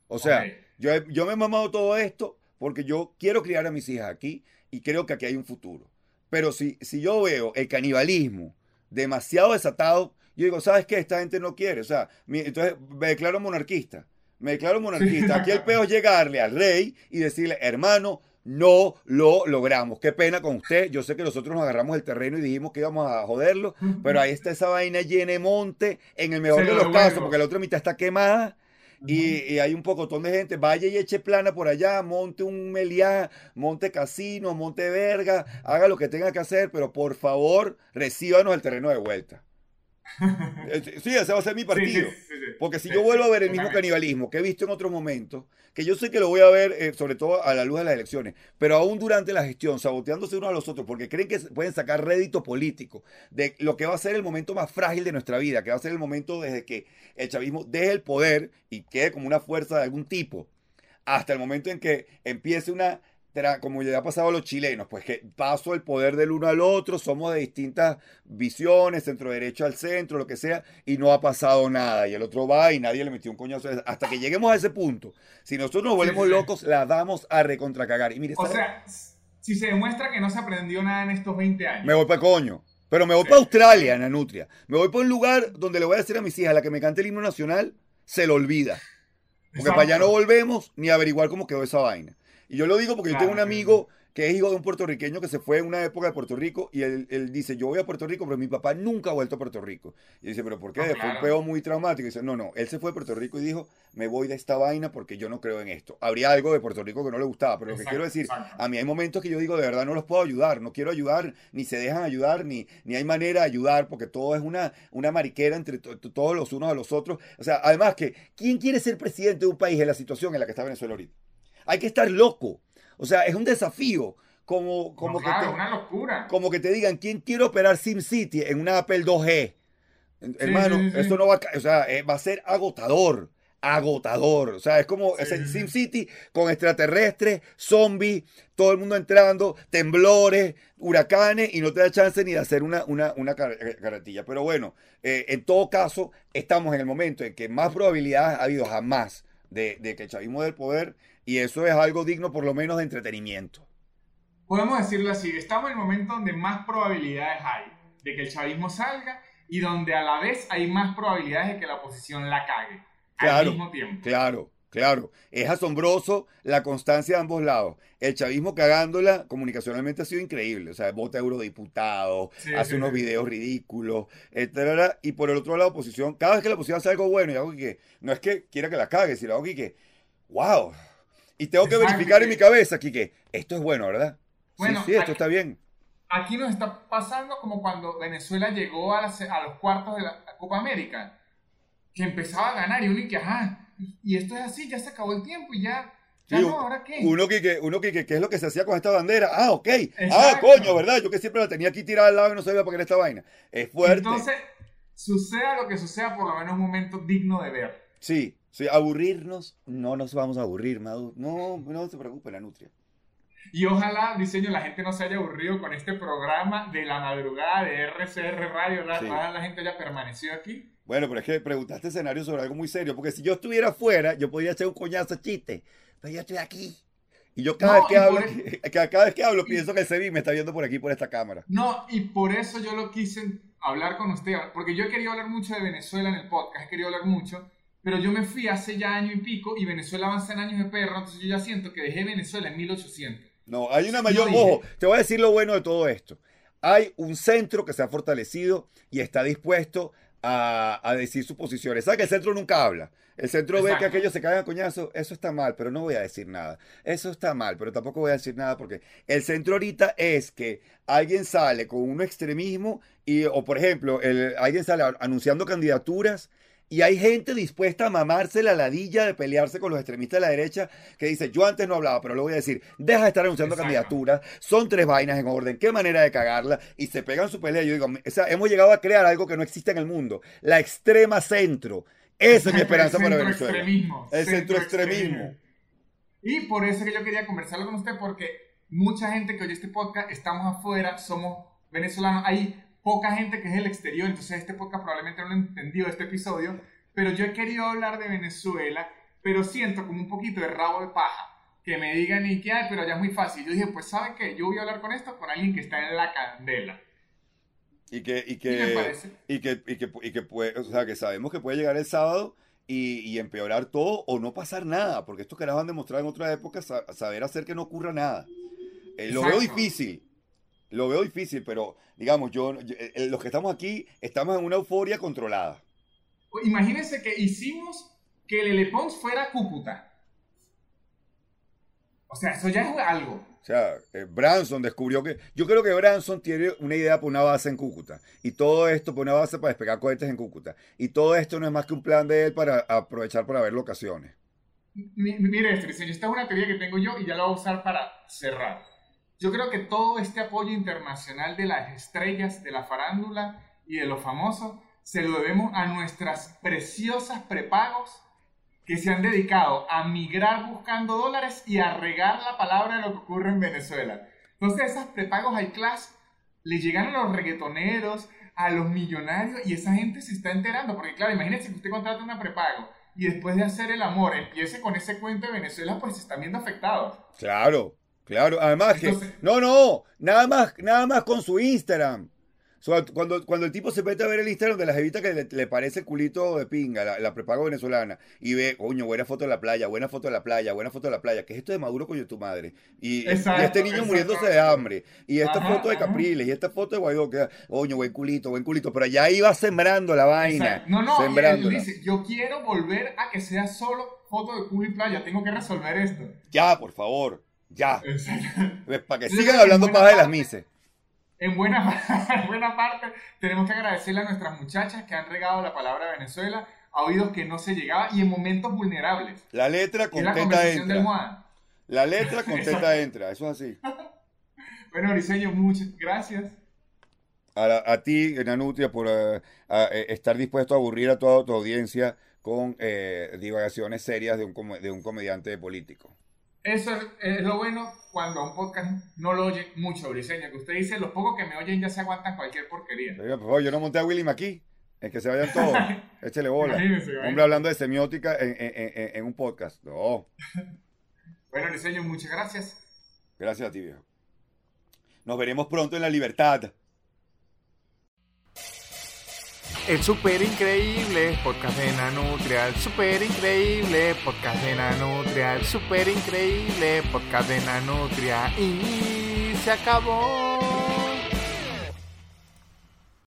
O sea, yo, yo me he mamado todo esto porque yo quiero criar a mis hijas aquí y creo que aquí hay un futuro. Pero si, si yo veo el canibalismo demasiado desatado, yo digo, ¿sabes qué? Esta gente no quiere. O sea, entonces me declaro monarquista. Me declaro monarquista. Aquí el peor es llegarle al rey y decirle, hermano, no lo logramos. Qué pena con usted. Yo sé que nosotros nos agarramos el terreno y dijimos que íbamos a joderlo, pero ahí está esa vaina llena de monte, en el mejor de los casos, porque la otra mitad está quemada. Y, hay un pocotón de gente, vaya y eche plana por allá, monte un meliá, monte casino, monte verga, haga lo que tenga que hacer, pero por favor, recíbanos el terreno de vuelta. Eh, sí, ese va a ser mi partido. Porque si yo vuelvo a ver el mismo canibalismo que he visto en otros momentos, que yo sé que lo voy a ver, eh, sobre todo a la luz de las elecciones, pero aún durante la gestión, saboteándose uno a los otros, porque creen que pueden sacar rédito político de lo que va a ser el momento más frágil de nuestra vida, que va a ser el momento desde que el chavismo deje el poder y quede como una fuerza de algún tipo, hasta el momento en que empiece una como ya ha pasado a los chilenos, pues que paso el poder del uno al otro, somos de distintas visiones, centro derecho al centro, lo que sea, y no ha pasado nada. Y el otro va y nadie le metió un coñazo. Hasta que lleguemos a ese punto, si nosotros nos volvemos locos, la damos a recontracagar. Y mire, o sea, si se demuestra que no se aprendió nada en estos 20 años. Me voy para coño. Pero me voy para Australia, en Nutria. Me voy para un lugar donde le voy a decir a mis hijas, la que me cante el himno nacional, se lo olvida. Porque para allá no volvemos ni a averiguar cómo quedó esa vaina. Y yo lo digo porque yo tengo un amigo que es hijo de un puertorriqueño que se fue en una época de Puerto Rico y él, dice, yo voy a Puerto Rico, pero mi papá nunca ha vuelto a Puerto Rico. Y dice, pero ¿por qué? Fue un peo muy traumático. Y dice, no, no, él se fue a Puerto Rico y dijo, me voy de esta vaina porque yo no creo en esto. Habría algo de Puerto Rico que no le gustaba, pero lo que quiero decir, a mí hay momentos que yo digo, de verdad no los puedo ayudar, no quiero ayudar, ni se dejan ayudar, ni, ni hay manera de ayudar, porque todo es una, una mariquera entre todos los unos a los otros. O sea, además que, ¿quién quiere ser presidente de un país en la situación en la que está Venezuela ahorita? Hay que estar loco o sea, es un desafío. Como, como que te, una locura. Como que te digan, ¿quién quiere operar SimCity en una Apple 2G? Hermano, esto no va a, o sea, eh, va a ser agotador agotador. O sea, es como el SimCity con extraterrestres, zombies, todo el mundo entrando, temblores, huracanes, y no te da chance ni de hacer una, una, una eh, carretilla. Pero bueno, eh, en todo caso, estamos en el momento en que más probabilidades ha habido jamás de, de que el chavismo del poder y eso es algo digno por lo menos de entretenimiento. Podemos decirlo así, estamos en el momento donde más probabilidades hay de que el chavismo salga y donde a la vez hay más probabilidades de que la oposición la cague al mismo tiempo. Claro, claro. Es asombroso la constancia de ambos lados. El chavismo cagándola comunicacionalmente ha sido increíble. O sea, vota eurodiputado, hace unos videos ridículos, etc. Y por el otro lado, la oposición, cada vez que la oposición hace algo bueno y algo que no es que quiera que la cague, sino algo que, wow, y tengo que verificar en mi cabeza, que esto es bueno, ¿verdad? Bueno, sí, esto está bien. Aquí nos está pasando como cuando Venezuela llegó a, a los cuartos de la Copa América, que empezaba a ganar y uno y que, ajá, y esto es así, ya se acabó el tiempo y ya, no, ¿ahora qué? Uno que, uno que, ¿qué es lo que se hacía con esta bandera? Ah, ok. Ah, coño, ¿verdad? Yo que siempre la tenía aquí tirada al lado y no sabía para qué era esta vaina. Es fuerte. Entonces, suceda lo que suceda, por lo menos un momento digno de ver. Sí, Sí, aburrirnos, no nos vamos a aburrir, Madu. No, no se preocupe, la nutria. Y ojalá, diseño, la gente no se haya aburrido con este programa de la madrugada de RCR Radio. La, la gente haya permanecido aquí. Bueno, pero es que preguntaste escenario sobre algo muy serio. Porque si yo estuviera afuera, yo podría hacer un coñazo chiste. Pero yo estoy aquí. Y yo cada, vez, que hablo, cada vez que hablo, pienso que el CEBI me está viendo por aquí, por esta cámara. No, y por eso yo lo quise hablar con usted. Porque yo he querido hablar mucho de Venezuela en el podcast. He querido hablar mucho pero yo me fui hace ya año y pico y Venezuela avanza en años de perro, entonces yo ya siento que dejé Venezuela en 1800. No, hay una mayor... Ojo, te voy a decir lo bueno de todo esto. Hay un centro que se ha fortalecido y está dispuesto a, a decir sus posiciones. ¿Sabes que el centro nunca habla? El centro ve que aquellos se caen a coñazo, eso está mal, pero no voy a decir nada. Eso está mal, pero tampoco voy a decir nada porque el centro ahorita es que alguien sale con un extremismo y, o por ejemplo, el, alguien sale anunciando candidaturas y hay gente dispuesta a mamarse la ladilla de pelearse con los extremistas de la derecha que dice, yo antes no hablaba, pero lo voy a decir, deja de estar anunciando Exacto. candidaturas, son tres vainas en orden, qué manera de cagarla, y se pegan su pelea. Yo digo, o sea, hemos llegado a crear algo que no existe en el mundo, la extrema centro. Esa es mi esperanza para Centro Venezuela. extremismo, El centro extremismo. extremismo. Y por eso que yo quería conversarlo con usted, porque mucha gente que oye este podcast, estamos afuera, somos venezolanos, hay poca gente que es del exterior, entonces este podcast probablemente no lo entendió, este episodio, pero yo he querido hablar de Venezuela, pero siento como un poquito de rabo de paja, que me digan y que, "Ay, pero ya es muy fácil. Yo dije, pues ¿saben qué? Yo voy a hablar con esto con alguien que está en la candela. Y que, y ¿Y me que, parece? y que, y que, y que puede, o sea, que sabemos que puede llegar el sábado y, y empeorar todo o no pasar nada, porque estos carajos han demostrado en otras épocas sa- saber hacer que no ocurra nada. Eh, lo veo difícil, lo veo difícil, pero digamos, yo, yo- eh, los que estamos aquí estamos en una euforia controlada. Imagínense que hicimos que el Elepons fuera Cúcuta. O sea, eso ya es algo. O sea, eh, Branson descubrió que. Yo creo que Branson tiene una idea para una base en Cúcuta. Y todo esto para una base para despegar cohetes en Cúcuta. Y todo esto no es más que un plan de él para aprovechar para ver locaciones. Mi- Mire esto, diseño, esta es una teoría que tengo yo y ya la voy a usar para cerrar. Yo creo que todo este apoyo internacional de las estrellas de la farándula y de los famosos se lo debemos a nuestras preciosas prepagos que se han dedicado a migrar buscando dólares y a regar la palabra de lo que ocurre en Venezuela. Entonces esas prepagos high class le llegan a los reggaetoneros, a los millonarios y esa gente se está enterando. Porque claro, imagínense que usted contrata una prepago y después de hacer el amor empiece con ese cuento de Venezuela, pues se están viendo afectados. Claro, claro. Además que. Entonces- no, no. Nada más, nada más con su Instagram. Cuando, cuando el tipo se mete a ver el Instagram de la jevita que le, le parece el culito de pinga, la, la prepago venezolana, y ve, coño, buena foto de la playa, buena foto de la playa, buena foto de la playa, ¿qué es esto de Maduro coño tu madre? Y, Exacto, y este niño muriéndose de hambre, y esta Ajá, foto de ajá. Capriles, y esta foto de Guaidó, que, coño, buen culito, buen culito, pero ya iba sembrando la vaina. No, no, sembrándola. dice, yo quiero volver a que sea solo foto de culo y playa, tengo que resolver esto. Ya, por favor, ya. Exacto. Para que sigan hablando paja de las mises. En buena, en buena parte, tenemos que agradecerle a nuestras muchachas que han regado la palabra Venezuela a oídos que no se llegaba y en momentos vulnerables. La letra con la teta entra. La letra con teta entra, eso es así. Bueno, Briseño, muchas gracias. A, la- a ti, Nanutria, por eh, a, eh, estar dispuesto a aburrir a toda tu audiencia con eh, divagaciones serias de un, de un comediante político. Eso es, es lo bueno cuando un podcast no lo oye mucho, Briseño, que usted dice, los pocos que me oyen ya se aguantan cualquier porquería. Oiga, por favor, yo no monté a Willy aquí. Es que se vayan todos. Échele bola. Hombre hablando de semiótica en, en- en- en un podcast. No, Bueno, Briseño, muchas gracias. gracias a ti, viejo. Nos veremos pronto en la libertad. El super increíble podcast de Nanutria, el super increíble podcast de Nanutria, el super increíble podcast de Nanutria y se acabó.